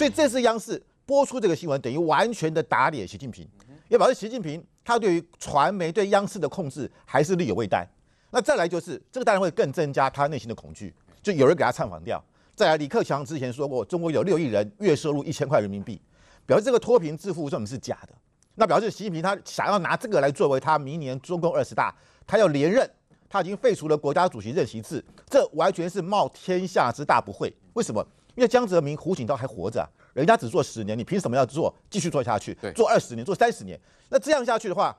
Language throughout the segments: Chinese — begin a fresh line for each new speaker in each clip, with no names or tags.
所以这次央视播出这个新闻，等于完全的打脸习近平，也表示习近平他对于传媒对央视的控制还是力有未逮。那再来就是这个当然会更增加他内心的恐惧，就有人给他唱反调。再来，李克强之前说过，中国有六亿人月收入一千块人民币，表示这个脱贫致富这种是假的。那表示习近平他想要拿这个来作为他明年中共二十大，他要连任，他已经废除了国家主席任期制，这完全是冒天下之大不讳。为什么？因为江泽民、胡锦涛还活着，人家只做十年，你凭什么要做？继续做下去？做二十年，做三十年？那这样下去的话，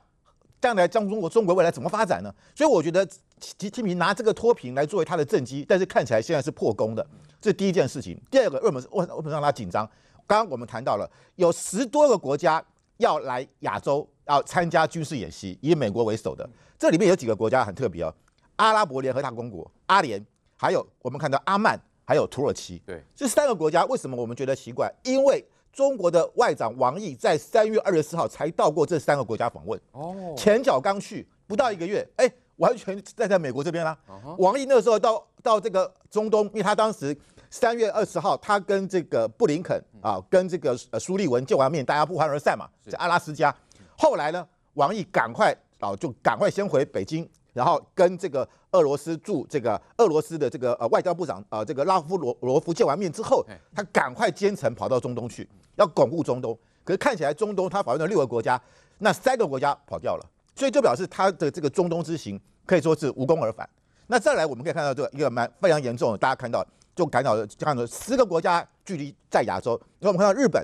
将来将中国中国未来怎么发展呢？所以我觉得习近平拿这个脱贫来作为他的政绩，但是看起来现在是破功的。这是第一件事情。第二个，为什么为什么让他紧张？刚刚我们谈到了有十多个国家。要来亚洲要参加军事演习，以美国为首的，这里面有几个国家很特别哦，阿拉伯联合大公国阿联，还有我们看到阿曼，还有土耳其。对，这三个国家为什么我们觉得奇怪？因为中国的外长王毅在三月二十四号才到过这三个国家访问，哦，前脚刚去不到一个月，哎，完全站在美国这边啦。王毅那个时候到到这个中东，因为他当时。三月二十号，他跟这个布林肯啊，跟这个呃苏利文见完面，大家不欢而散嘛，在阿拉斯加。后来呢，王毅赶快啊，就赶快先回北京，然后跟这个俄罗斯驻这个俄罗斯的这个呃外交部长呃，这个拉夫罗罗夫见完面之后，他赶快兼程跑到中东去，要巩固中东。可是看起来中东他访问了六个国家，那三个国家跑掉了，所以就表示他的这个中东之行可以说是无功而返。那再来，我们可以看到这个一个蛮非常严重的，大家看到。就感到这样的十个国家距离在亚洲，因为我们看到日本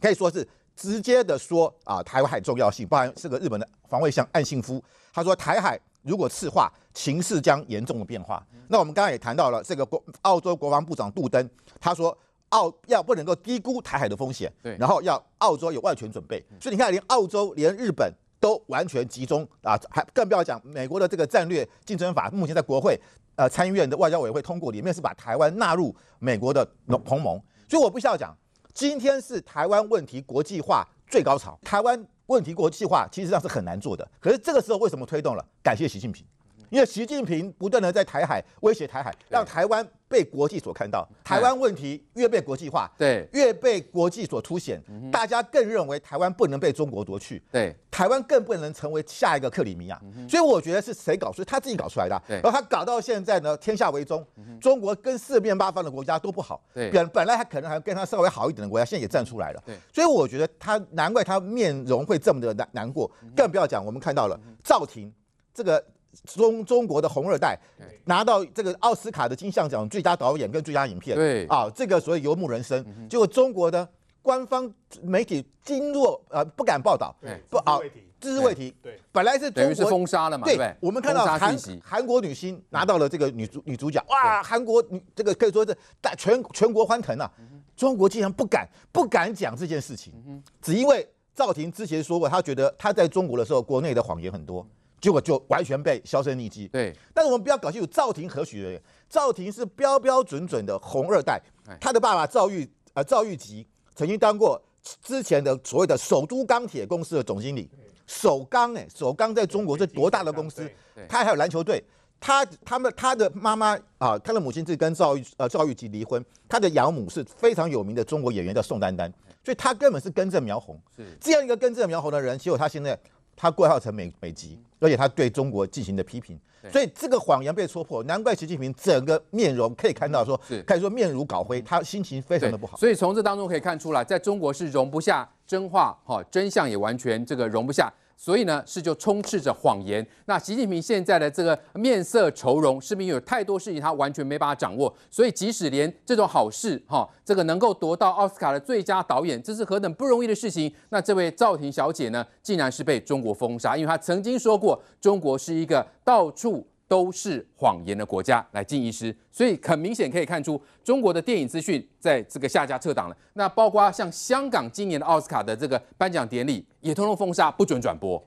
可以说是直接的说啊，台湾海重要性，包含这个日本的防卫相岸信夫，他说台海如果赤化，情势将严重的变化。那我们刚刚也谈到了这个国澳洲国防部长杜登，他说澳要不能够低估台海的风险，对，然后要澳洲有万全准备。所以你看，连澳洲连日本都完全集中啊，还更不要讲美国的这个战略竞争法，目前在国会。呃，参议院的外交委员会通过，里面是把台湾纳入美国的同盟，所以我不需要讲，今天是台湾问题国际化最高潮，台湾问题国际化其实上是很难做的，可是这个时候为什么推动了？感谢习近平。因为习近平不断的在台海威胁台海，让台湾被国际所看到。台湾问题越被国际化，对，越被国际所凸显，大家更认为台湾不能被中国夺去，对，台湾更不能成为下一个克里米亚。所以我觉得是谁搞出？他自己搞出来的。然后他搞到现在呢，天下为中，中国跟四面八方的国家都不好。本本来他可能还跟他稍微好一点的国家，现在也站出来了。所以我觉得他难怪他面容会这么的难难过，更不要讲我们看到了赵婷这个。中中国的红二代拿到这个奥斯卡的金像奖最佳导演跟最佳影片，对。啊，这个所谓游牧人生，结果中国的官方媒体噤若呃不敢报道，不啊，只字未提，对，本来是中国
封杀了嘛，对，
我们看到韩韩国女星拿到了这个女主女主角，哇，韩国女这个可以说是大全全国欢腾啊，中国竟然不敢不敢讲这件事情，只因为赵婷之前说过，她觉得她在中国的时候，国内的谎言很多。结果就完全被销声匿迹。对，但是我们不要搞清楚赵婷何许人也。赵婷是标标准准的红二代，他的爸爸赵玉呃赵玉吉曾经当过之前的所谓的首都钢铁公司的总经理。首钢哎，首钢在中国是多大的公司？他还有篮球队。他他们他的妈妈啊，他的母亲是跟赵玉呃赵玉吉离婚，他的养母是非常有名的中国演员叫宋丹丹，所以他根本是根正苗红。是这样一个根正苗红的人，结果他现在。他挂号成美美籍，而且他对中国进行的批评，所以这个谎言被戳破，难怪习近平整个面容可以看到说，可以说面如槁灰，他心情非常的不好。
所以从这当中可以看出来，在中国是容不下真话，哈，真相也完全这个容不下。所以呢，是就充斥着谎言。那习近平现在的这个面色愁容，是不是有太多事情他完全没办法掌握？所以即使连这种好事，哈，这个能够夺到奥斯卡的最佳导演，这是何等不容易的事情。那这位赵婷小姐呢，竟然是被中国封杀，因为她曾经说过，中国是一个到处。都是谎言的国家，来进医师，所以很明显可以看出，中国的电影资讯在这个下架撤档了。那包括像香港今年的奥斯卡的这个颁奖典礼，也通通封杀，不准转播。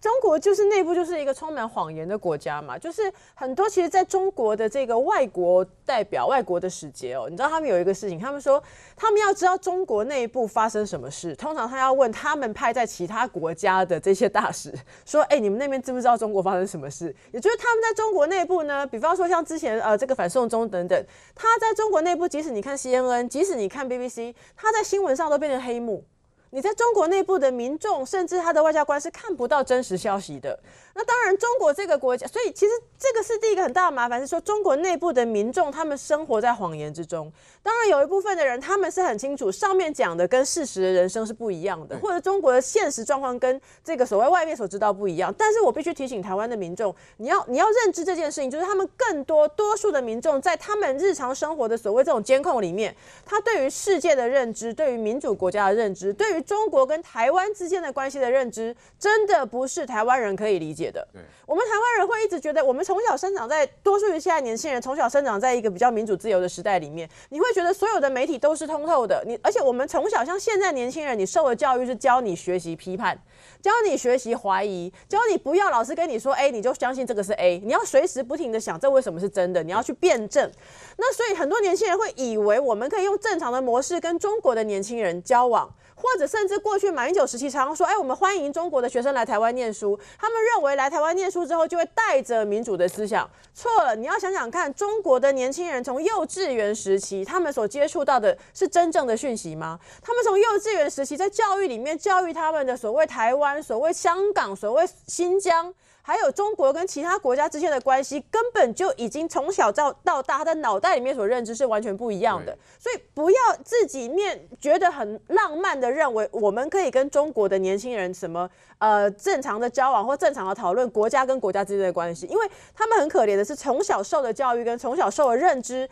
中国就是内部就是一个充满谎言的国家嘛，就是很多其实在中国的这个外国代表、外国的使节哦，你知道他们有一个事情，他们说他们要知道中国内部发生什么事，通常他要问他们派在其他国家的这些大使，说，哎，你们那边知不知道中国发生什么事？也就是他们在中国内部呢，比方说像之前呃这个反送中等等，他在中国内部，即使你看 CNN，即使你看 BBC，他在新闻上都变成黑幕。你在中国内部的民众，甚至他的外交官是看不到真实消息的。那当然，中国这个国家，所以其实这个是第一个很大的麻烦，是说中国内部的民众他们生活在谎言之中。当然，有一部分的人他们是很清楚，上面讲的跟事实的人生是不一样的，或者中国的现实状况跟这个所谓外面所知道不一样。但是我必须提醒台湾的民众，你要你要认知这件事情，就是他们更多多数的民众在他们日常生活的所谓这种监控里面，他对于世界的认知，对于民主国家的认知，对于中国跟台湾之间的关系的认知，真的不是台湾人可以理解的。对，我们台湾人会一直觉得，我们从小生长在多数于现在年轻人从小生长在一个比较民主自由的时代里面，你会觉得所有的媒体都是通透的。你而且我们从小像现在年轻人，你受的教育是教你学习批判，教你学习怀疑，教你不要老是跟你说 A，你就相信这个是 A，你要随时不停的想这为什么是真的，你要去辩证。那所以很多年轻人会以为我们可以用正常的模式跟中国的年轻人交往。或者甚至过去马英九时期常常说，哎，我们欢迎中国的学生来台湾念书。他们认为来台湾念书之后就会带着民主的思想，错了。你要想想看，中国的年轻人从幼稚园时期，他们所接触到的是真正的讯息吗？他们从幼稚园时期在教育里面教育他们的所谓台湾、所谓香港、所谓新疆。还有中国跟其他国家之间的关系，根本就已经从小到到大，他的脑袋里面所认知是完全不一样的。所以不要自己面觉得很浪漫的认为，我们可以跟中国的年轻人什么呃正常的交往或正常的讨论国家跟国家之间的关系，因为他们很可怜的是从小受的教育跟从小受的认知。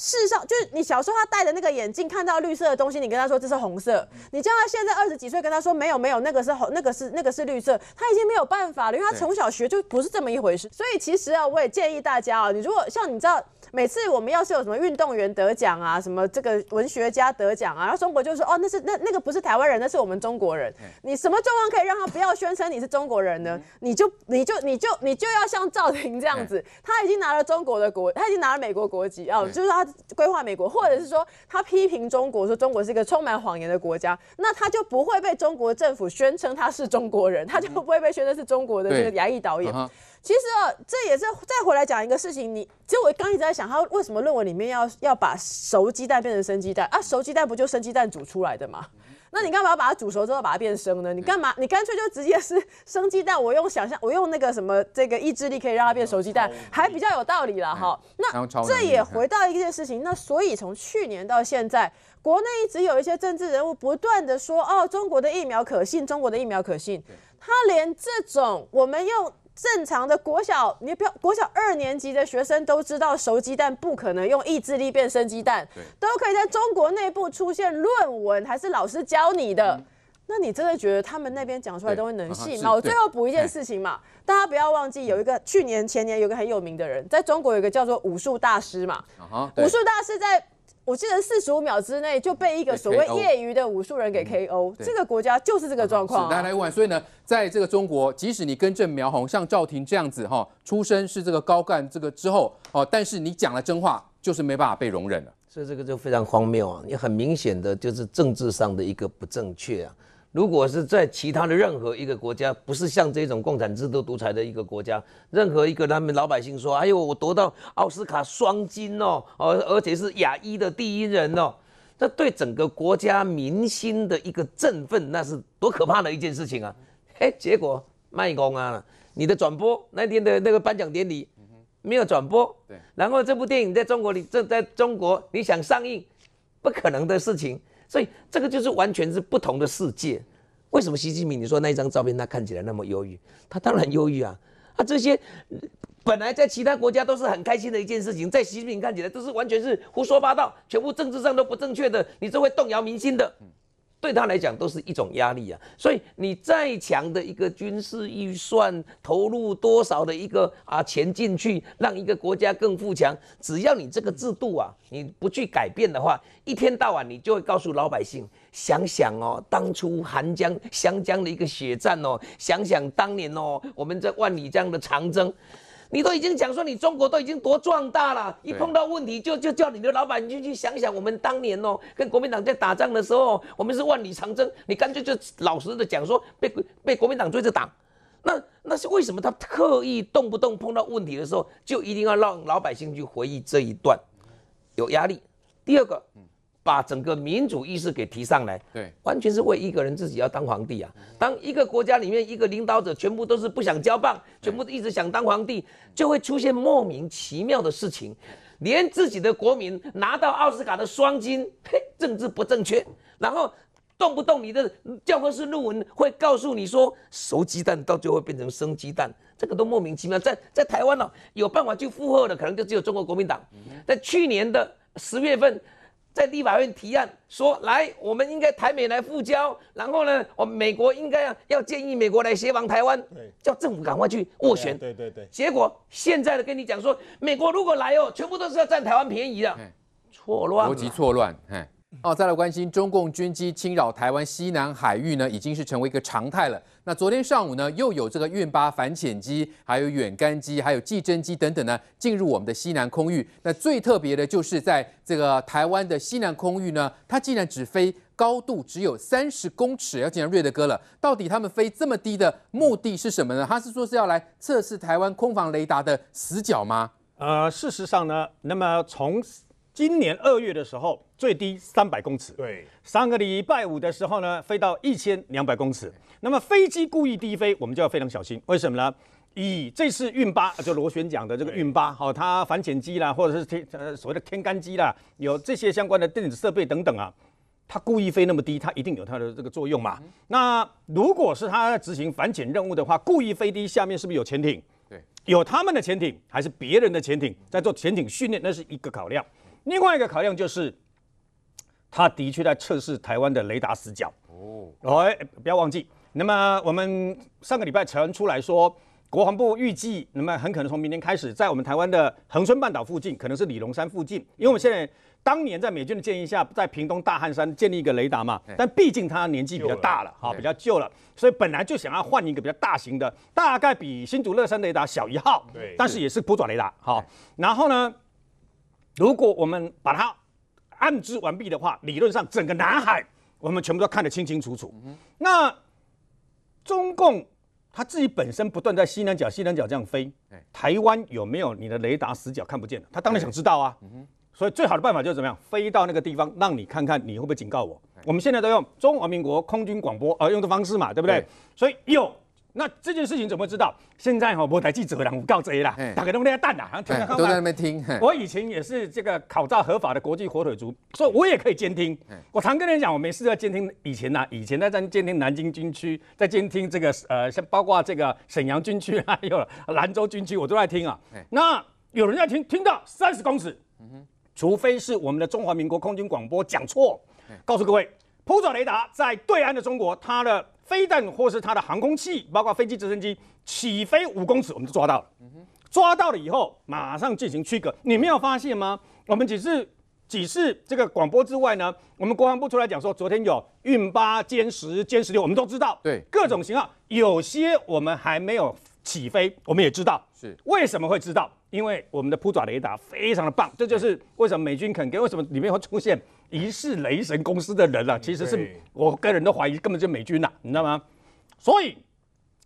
事实上，就是你小时候他戴的那个眼镜，看到绿色的东西，你跟他说这是红色。你叫他现在二十几岁跟他说没有没有，那个是红，那个是那个是绿色，他已经没有办法了，因为他从小学就不是这么一回事。所以其实啊，我也建议大家啊，你如果像你知道。每次我们要是有什么运动员得奖啊，什么这个文学家得奖啊，然后中国就说哦，那是那那个不是台湾人，那是我们中国人。你什么状况可以让他不要宣称你是中国人呢？你就你就你就你就要像赵婷这样子，他已经拿了中国的国，他已经拿了美国国籍啊，就是他规划美国，或者是说他批评中国，说中国是一个充满谎言的国家，那他就不会被中国政府宣称他是中国人，他就不会被宣称是中国的这个亚裔导演。其实哦，这也是再回来讲一个事情。你其实我刚一直在想，他为什么论文里面要要把熟鸡蛋变成生鸡蛋啊？熟鸡蛋不就生鸡蛋煮出来的吗？那你干嘛要把它煮熟之后把它变生呢？你干嘛？你干脆就直接是生鸡蛋。我用想象，我用那个什么这个意志力可以让它变熟鸡蛋，还比较有道理了哈。那这也回到一件事情。那所以从去年到现在，国内一直有一些政治人物不断的说，哦，中国的疫苗可信，中国的疫苗可信。他连这种我们用。正常的国小，你不要国小二年级的学生都知道熟鸡蛋不可能用意志力变生鸡蛋，都可以在中国内部出现论文，还是老师教你的？嗯、那你真的觉得他们那边讲出来都会能信吗？我最后补一件事情嘛，大家不要忘记有一个去年前年有一个很有名的人，在中国有一个叫做武术大师嘛，武术大师在。我记得四十五秒之内就被一个所谓业余的武术人给 KO，这个国家就是这个状况、啊。
来来问，所以呢，在这个中国，即使你根正苗红，像赵婷这样子哈，出身是这个高干这个之后哦，但是你讲了真话，就是没办法被容忍了。
所以这个就非常荒谬啊！你很明显的就是政治上的一个不正确啊。如果是在其他的任何一个国家，不是像这种共产制度独裁的一个国家，任何一个他们老百姓说：“哎呦，我夺到奥斯卡双金哦，而而且是亚裔的第一人哦，这对整个国家民心的一个振奋，那是多可怕的一件事情啊！”哎，结果卖公啊，你的转播那天的那个颁奖典礼没有转播，对，然后这部电影在中国里正在中国你想上映，不可能的事情。所以这个就是完全是不同的世界。为什么习近平你说那一张照片他看起来那么忧郁？他当然忧郁啊！啊，这些本来在其他国家都是很开心的一件事情，在习近平看起来都是完全是胡说八道，全部政治上都不正确的，你这会动摇民心的。对他来讲都是一种压力啊。所以你再强的一个军事预算，投入多少的一个啊钱进去，让一个国家更富强，只要你这个制度啊，你不去改变的话，一天到晚你就会告诉老百姓，想想哦，当初韩江、湘江的一个血战哦，想想当年哦，我们在万里江的长征。你都已经讲说你中国都已经多壮大了，一碰到问题就就叫你的老板就去想想我们当年哦，跟国民党在打仗的时候，我们是万里长征，你干脆就老实的讲说被被国民党追着打，那那是为什么他特意动不动碰到问题的时候就一定要让老百姓去回忆这一段，有压力。第二个。把整个民主意识给提上来，
对，
完全是为一个人自己要当皇帝啊。当一个国家里面一个领导者全部都是不想交棒，全部一直想当皇帝，就会出现莫名其妙的事情，连自己的国民拿到奥斯卡的双金，嘿，政治不正确，然后动不动你的教科书论文会告诉你说熟鸡蛋到最后会变成生鸡蛋，这个都莫名其妙。在在台湾呢、哦，有办法去附和的可能就只有中国国民党。在去年的十月份。在立法院提案说，来，我们应该台美来复交，然后呢，我们美国应该要要建议美国来协防台湾，叫政府赶快去斡旋。
对对对。
结果现在的跟你讲说，美国如果来哦，全部都是要占台湾便宜的，错乱，
逻辑错乱，嘿。哦，再来关心中共军机侵扰台湾西南海域呢，已经是成为一个常态了。那昨天上午呢，又有这个运八反潜机、还有远干机、还有计侦机等等呢，进入我们的西南空域。那最特别的就是在这个台湾的西南空域呢，它竟然只飞高度只有三十公尺。要讲瑞德哥了，到底他们飞这么低的目的是什么呢？他是说是要来测试台湾空防雷达的死角吗？
呃，事实上呢，那么从今年二月的时候，最低三百公尺。
对，
上个礼拜五的时候呢，飞到一千两百公尺。那么飞机故意低飞，我们就要非常小心。为什么呢？以这次运八，就螺旋桨的这个运八，好，它反潜机啦，或者是天呃所谓的天干机啦，有这些相关的电子设备等等啊，它故意飞那么低，它一定有它的这个作用嘛。嗯、那如果是它执行反潜任务的话，故意飞低，下面是不是有潜艇？
对，有
他们的潜艇还是别人的潜艇在做潜艇训练，那是一个考量。另外一个考量就是，他的确在测试台湾的雷达死角。哦，哎，不要忘记。那么我们上个礼拜传出来说，国防部预计，那么很可能从明天开始，在我们台湾的恒春半岛附近，可能是李龙山附近，因为我们现在当年在美军的建议下，在屏东大汉山建立一个雷达嘛，但毕竟它年纪比较大了，哈，比较旧了，所以本来就想要换一个比较大型的，大概比新竹乐山雷达小一号，对，但是也是普爪雷达，好，然后呢？如果我们把它安置完毕的话，理论上整个南海我们全部都看得清清楚楚。那中共他自己本身不断在西南角、西南角这样飞，台湾有没有你的雷达死角看不见的？他当然想知道啊。所以最好的办法就是怎么样，飞到那个地方，让你看看你会不会警告我。我们现在都用中华民国空军广播而用的方式嘛，对不对？所以有。那这件事情怎么知道？现在哈、喔，我台记者人我告贼啦，大家都在蛋呐，
都在那边听。
我以前也是这个考照合法的国际火腿族，所以我也可以监听。我常跟人讲，我没事在监听。以前呐、啊，以前在在监听南京军区，在监听这个呃，像包括这个沈阳军区还有兰州军区，我都在听啊。那有人在听，听到三十公尺，除非是我们的中华民国空军广播讲错。告诉各位，普爪雷达在对岸的中国，它的。飞弹或是它的航空器，包括飞机、直升机起飞五公尺，我们就抓到了。抓到了以后，马上进行驱隔。你没有发现吗？我们只是只是这个广播之外呢，我们国防部出来讲说，昨天有运八、歼十、歼十六，我们都知道。
对，
各种型号，有些我们还没有起飞，我们也知道。
是
为什么会知道？因为我们的扑爪雷达非常的棒，这就是为什么美军肯给，为什么里面会出现。疑似雷神公司的人啊，其实是我个人都怀疑根本就美军啊，你知道吗？所以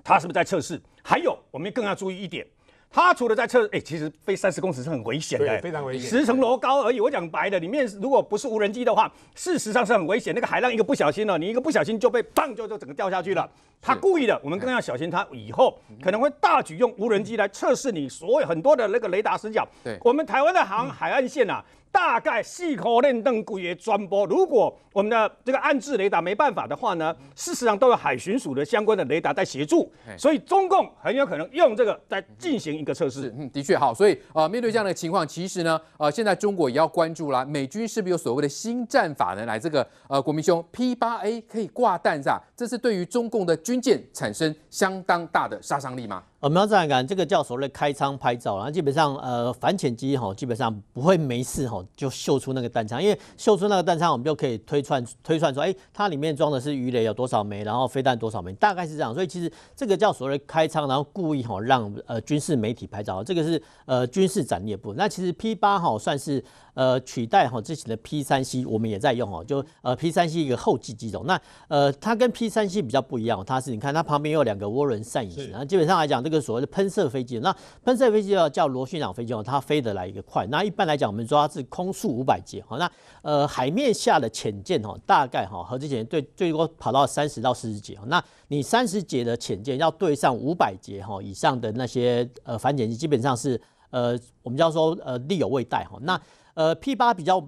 他是不是在测试？还有，我们更要注意一点，他除了在测，哎，其实飞三十公尺是很危险的，
非常危险，
十层楼高而已。我讲白的，里面如果不是无人机的话，事实上是很危险。那个海浪一个不小心了，你一个不小心就被砰就就整个掉下去了。他故意的，我们更要小心，他以后可能会大举用无人机来测试你所有很多的那个雷达死角。对，我们台湾的航海岸线啊。大概细口练邓故也专播。如果我们的这个岸置雷达没办法的话呢，事实上都有海巡署的相关的雷达在协助，所以中共很有可能用这个在进行一个测试。
嗯，的确好。所以啊、呃，面对这样的情况，其实呢，呃，现在中国也要关注啦。美军是不是有所谓的新战法呢？来，这个呃，国民兄 P 八 A 可以挂弹是吧？这是对于中共的军舰产生相当大的杀伤力吗？
我们要这样讲，这个叫所谓开仓拍照，然后基本上呃反潜机哈，基本上不会没事哈就秀出那个弹仓，因为秀出那个弹仓，我们就可以推算推算出，哎，它里面装的是鱼雷有多少枚，然后飞弹多少枚，大概是这样。所以其实这个叫所谓开仓，然后故意哈让呃军事媒体拍照，这个是呃军事展列部。那其实 P 八哈算是。呃，取代哈之前的 P 三 C，我们也在用哦，就呃 P 三 C 一个后继机种。那呃，它跟 P 三 C 比较不一样，它是你看它旁边有两个涡轮扇引擎，然后基本上来讲，这个所谓的喷射飞机，那喷射飞机要叫螺旋桨飞机哦，它飞得来一个快。那一般来讲，我们说它是空速五百节哈，那呃海面下的潜舰哈，大概哈核子潜舰对最多跑到三十到四十节哈，那你三十节的潜舰要对上五百节哈以上的那些呃反潜机，基本上是呃我们叫做呃力有未逮哈那。呃，P 八比较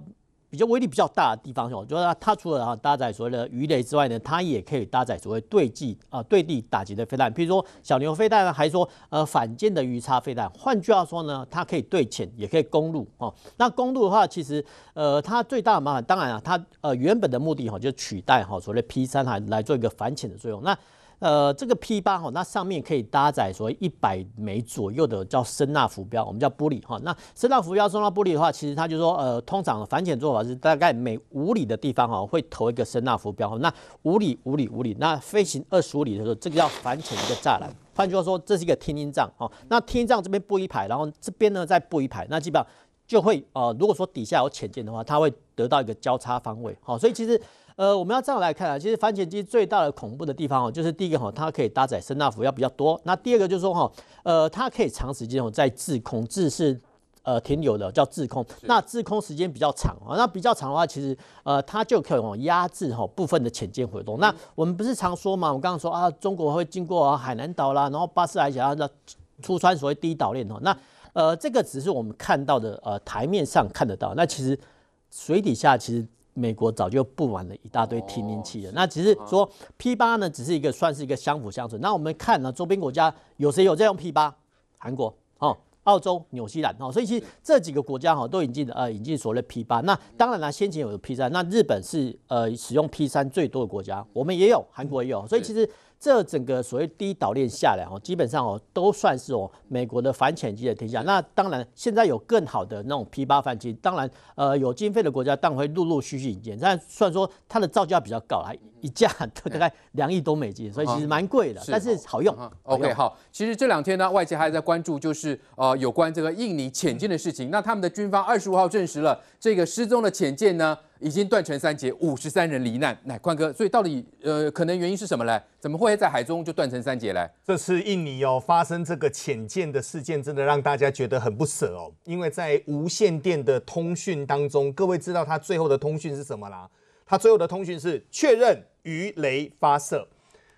比较威力比较大的地方，就是它它除了啊搭载所谓的鱼雷之外呢，它也可以搭载所谓对地啊对地打击的飞弹，比如说小牛飞弹呢，还说呃反舰的鱼叉飞弹。换句话说呢，它可以对潜，也可以攻陆哦。那攻陆的话，其实呃它最大的麻烦，当然啊，它呃原本的目的哈，就取代哈所谓的 P 三来来做一个反潜的作用。那呃，这个 P 八哈，那上面可以搭载所谓一百枚左右的叫声纳浮标，我们叫玻璃哈。那声纳浮标、声纳玻璃的话，其实它就说，呃，通常反潜做法是大概每五里的地方哈，会投一个声纳浮标。那五里、五里、五里，那飞行二十五里的时候，这个叫反潜一个栅栏。换句话说，这是一个天音障哈。那天音障这边布一排，然后这边呢再布一排，那基本上就会呃，如果说底下有潜舰的话，它会得到一个交叉方位。好，所以其实。呃，我们要这样来看啊，其实反潜机最大的恐怖的地方哦，就是第一个哈，它可以搭载声纳浮要比较多。那第二个就是说哈，呃，它可以长时间哦在滞空，制是呃停留的叫滞空。那滞空时间比较长啊，那比较长的话，其实呃它就可以哦压制哈部分的潜舰活动。那我们不是常说嘛，我刚刚说啊，中国会经过海南岛啦，然后巴士海峡的出穿所谓第一岛链哦。那呃这个只是我们看到的呃台面上看得到，那其实水底下其实。美国早就布满了一大堆听音器了，那只是说 P 八呢，只是一个算是一个相辅相成。那我们看呢，周边国家有谁有在用 P 八？韩国哦，澳洲、纽西兰哦，所以其实这几个国家哈都引进呃引进所谓的 P 八。那当然了，先前有 P 三，那日本是呃使用 P 三最多的国家，我们也有，韩国也有，所以其实。这整个所谓第一岛链下来哦，基本上哦都算是哦美国的反潜机的天下。那当然，现在有更好的那种 P 八反潜机，当然呃有经费的国家当然会陆陆续续引进。但虽然说它的造价比较高，啊一架都大概两亿多美金，所以其实蛮贵的，但是好用。
OK，好，其实这两天呢，外界还在关注就是呃有关这个印尼潜舰的事情。那他们的军方二十五号证实了这个失踪的潜舰呢。已经断成三截，五十三人罹难。来，宽哥，所以到底呃，可能原因是什么呢？怎么会在海中就断成三截嘞？
这次印尼哦发生这个潜舰的事件，真的让大家觉得很不舍哦。因为在无线电的通讯当中，各位知道他最后的通讯是什么啦？他最后的通讯是确认鱼雷发射。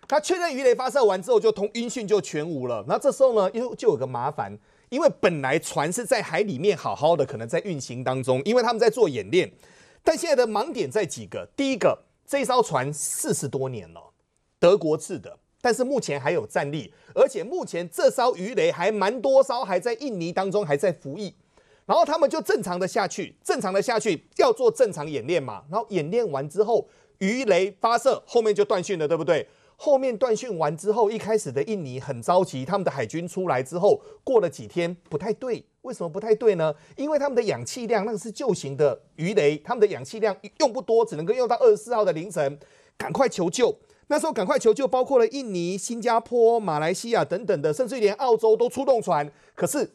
他确认鱼雷发射完之后，就通音讯就全无了。那这时候呢，又就有个麻烦，因为本来船是在海里面好好的，可能在运行当中，因为他们在做演练。但现在的盲点在几个？第一个，这艘船四十多年了，德国制的，但是目前还有战力，而且目前这艘鱼雷还蛮多艘还在印尼当中还在服役，然后他们就正常的下去，正常的下去要做正常演练嘛，然后演练完之后，鱼雷发射，后面就断讯了，对不对？后面断讯完之后，一开始的印尼很着急，他们的海军出来之后，过了几天不太对。为什么不太对呢？因为他们的氧气量那个是旧型的鱼雷，他们的氧气量用不多，只能够用到二十四号的凌晨，赶快求救。那时候赶快求救，包括了印尼、新加坡、马来西亚等等的，甚至连澳洲都出动船。可是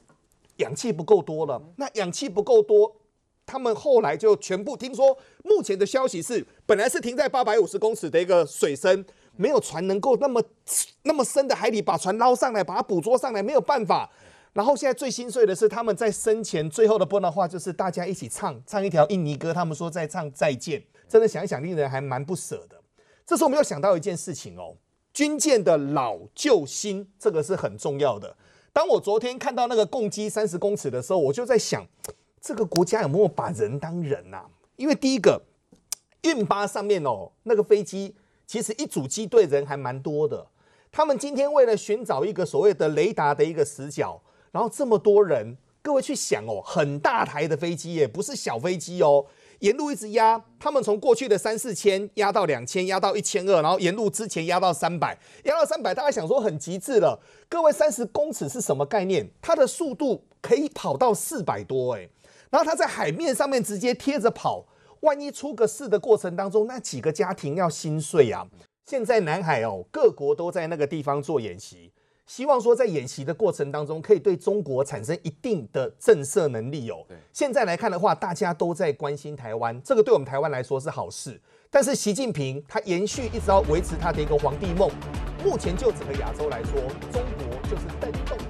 氧气不够多了，那氧气不够多，他们后来就全部听说，目前的消息是，本来是停在八百五十公尺的一个水深，没有船能够那么那么深的海里把船捞上来，把它捕捉上来，没有办法。然后现在最心碎的是，他们在生前最后的播的话，就是大家一起唱唱一条印尼歌。他们说在唱再见，真的想一想，令人还蛮不舍的。这时候我们又想到一件事情哦，军舰的老旧新，这个是很重要的。当我昨天看到那个共机三十公尺的时候，我就在想，这个国家有没有把人当人呐、因为第一个运八上面哦，那个飞机其实一组机队人还蛮多的。他们今天为了寻找一个所谓的雷达的一个死角，然后这么多人，各位去想哦，很大台的飞机耶，不是小飞机哦。沿路一直压，他们从过去的三四千压到两千，压到一千二，然后沿路之前压到三百，压到三百，大家想说很极致了。各位，三十公尺是什么概念？它的速度可以跑到四百多诶，然后它在海面上面直接贴着跑，万一出个事的过程当中，那几个家庭要心碎啊！现在南海哦，各国都在那个地方做演习。希望说，在演习的过程当中，可以对中国产生一定的震慑能力哦。现在来看的话，大家都在关心台湾，这个对我们台湾来说是好事。但是习近平他延续一直要维持他的一个皇帝梦。目前就整个亚洲来说，中国就是瞪动。